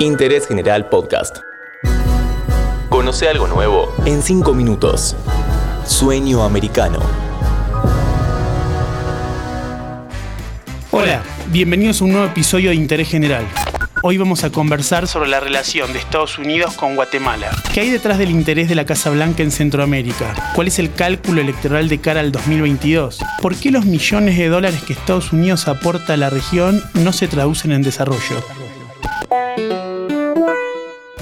Interés General Podcast. Conoce algo nuevo en 5 minutos. Sueño americano. Hola, bienvenidos a un nuevo episodio de Interés General. Hoy vamos a conversar sobre la relación de Estados Unidos con Guatemala. ¿Qué hay detrás del interés de la Casa Blanca en Centroamérica? ¿Cuál es el cálculo electoral de cara al 2022? ¿Por qué los millones de dólares que Estados Unidos aporta a la región no se traducen en desarrollo?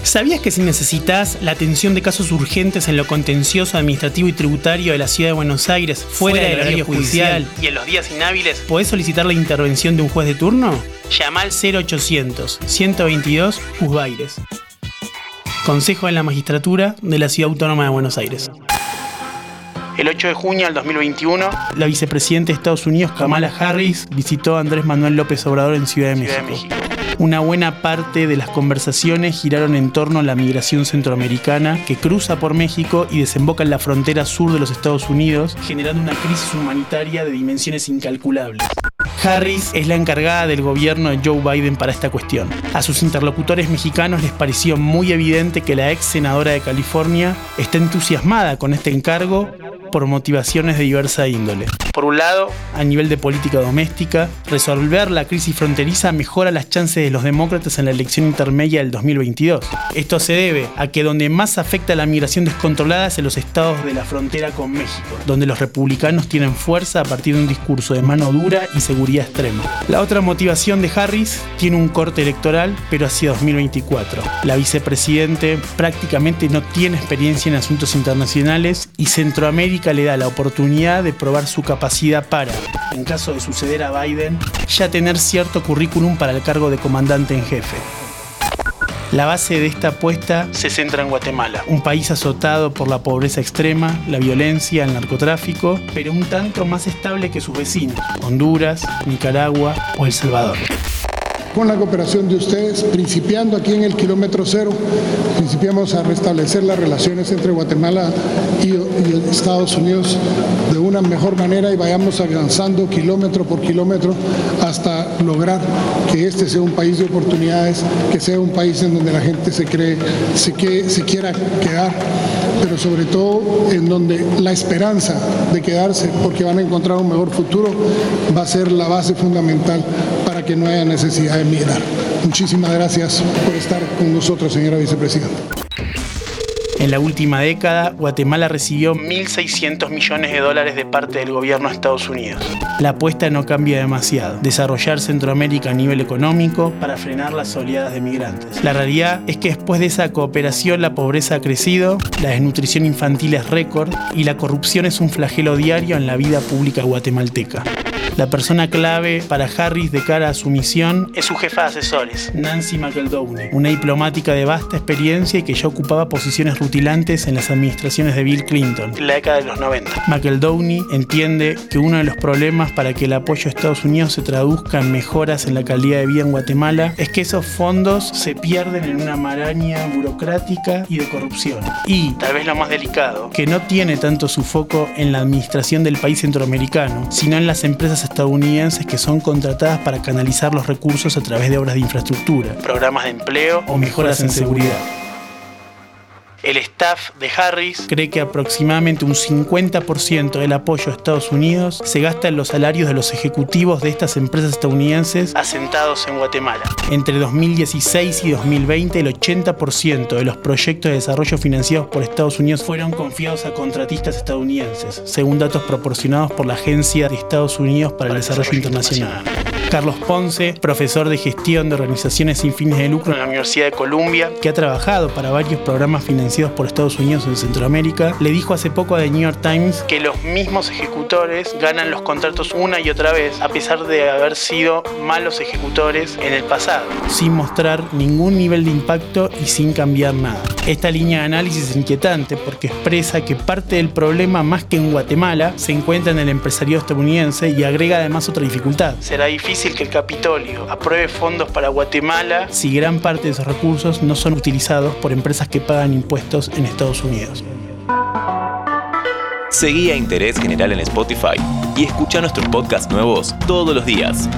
¿Sabías que si necesitas la atención de casos urgentes en lo contencioso administrativo y tributario de la ciudad de Buenos Aires, fuera, del horario judicial, y en los días inhábiles, podés solicitar la intervención de un juez de turno? Llama al 0800 122 Juzbaires. Consejo de la Magistratura de la Ciudad Autónoma de Buenos Aires. El 8 de junio del 2021, la vicepresidenta de Estados Unidos, Kamala Harris, visitó a Andrés Manuel López Obrador en Ciudad de México. Una buena parte de las conversaciones giraron en torno a la migración centroamericana que cruza por México y desemboca en la frontera sur de los Estados Unidos, generando una crisis humanitaria de dimensiones incalculables. Harris es la encargada del gobierno de Joe Biden para esta cuestión. A sus interlocutores mexicanos les pareció muy evidente que la ex senadora de California está entusiasmada con este encargo por motivaciones de diversa índole. Por un lado, a nivel de política doméstica, resolver la crisis fronteriza mejora las chances de los demócratas en la elección intermedia del 2022. Esto se debe a que donde más afecta la migración descontrolada es en los estados de la frontera con México, donde los republicanos tienen fuerza a partir de un discurso de mano dura y seguridad extrema. La otra motivación de Harris tiene un corte electoral, pero hacia 2024. La vicepresidente prácticamente no tiene experiencia en asuntos internacionales y Centroamérica le da la oportunidad de probar su capacidad para, en caso de suceder a Biden, ya tener cierto currículum para el cargo de comandante en jefe. La base de esta apuesta se centra en Guatemala, un país azotado por la pobreza extrema, la violencia, el narcotráfico, pero un tanto más estable que sus vecinos, Honduras, Nicaragua o El Salvador con la cooperación de ustedes, principiando aquí en el kilómetro cero, principiamos a restablecer las relaciones entre Guatemala y, Estados Unidos de una mejor manera y vayamos avanzando kilómetro por kilómetro hasta lograr que este sea un país de oportunidades, que sea un país en donde la gente se cree, se, que, se quiera quedar, pero sobre todo en donde la esperanza de quedarse porque van a encontrar un mejor futuro va a ser la base fundamental que no haya necesidad de Muchísimas gracias por estar con nosotros, señora vicepresidenta. En la última década, Guatemala recibió 1.600 millones de dólares de parte del gobierno de Estados Unidos. La apuesta no cambia demasiado. Desarrollar Centroamérica a nivel económico para frenar las oleadas de migrantes. La realidad es que después de esa cooperación la pobreza ha crecido, la desnutrición infantil es récord y la corrupción es un flagelo diario en la vida pública guatemalteca. La persona clave para Harris de cara a su misión es su jefa de asesores, Nancy McEldowney, una diplomática de vasta experiencia y que ya ocupaba posiciones rutilantes en las administraciones de Bill Clinton en la década de los 90. McEldowney entiende que uno de los problemas para que el apoyo a Estados Unidos se traduzca en mejoras en la calidad de vida en Guatemala es que esos fondos se pierden en una maraña burocrática y de corrupción. Y, tal vez lo más delicado, que no tiene tanto su foco en la administración del país centroamericano, sino en las empresas estadounidenses que son contratadas para canalizar los recursos a través de obras de infraestructura, programas de empleo o mejoras en seguridad. El staff de Harris cree que aproximadamente un 50% del apoyo a Estados Unidos se gasta en los salarios de los ejecutivos de estas empresas estadounidenses asentados en Guatemala. Entre 2016 y 2020, el 80% de los proyectos de desarrollo financiados por Estados Unidos fueron confiados a contratistas estadounidenses, según datos proporcionados por la Agencia de Estados Unidos para el Desarrollo Internacional. Carlos Ponce, profesor de gestión de organizaciones sin fines de lucro en la Universidad de Columbia, que ha trabajado para varios programas financiados por Estados Unidos en Centroamérica, le dijo hace poco a The New York Times que los mismos ejecutores ganan los contratos una y otra vez, a pesar de haber sido malos ejecutores en el pasado, sin mostrar ningún nivel de impacto y sin cambiar nada. Esta línea de análisis es inquietante porque expresa que parte del problema, más que en Guatemala, se encuentra en el empresariado estadounidense y agrega además otra dificultad. Será difícil que el Capitolio apruebe fondos para Guatemala si gran parte de esos recursos no son utilizados por empresas que pagan impuestos en Estados Unidos. Seguí a Interés General en Spotify y escucha nuestros podcasts nuevos todos los días.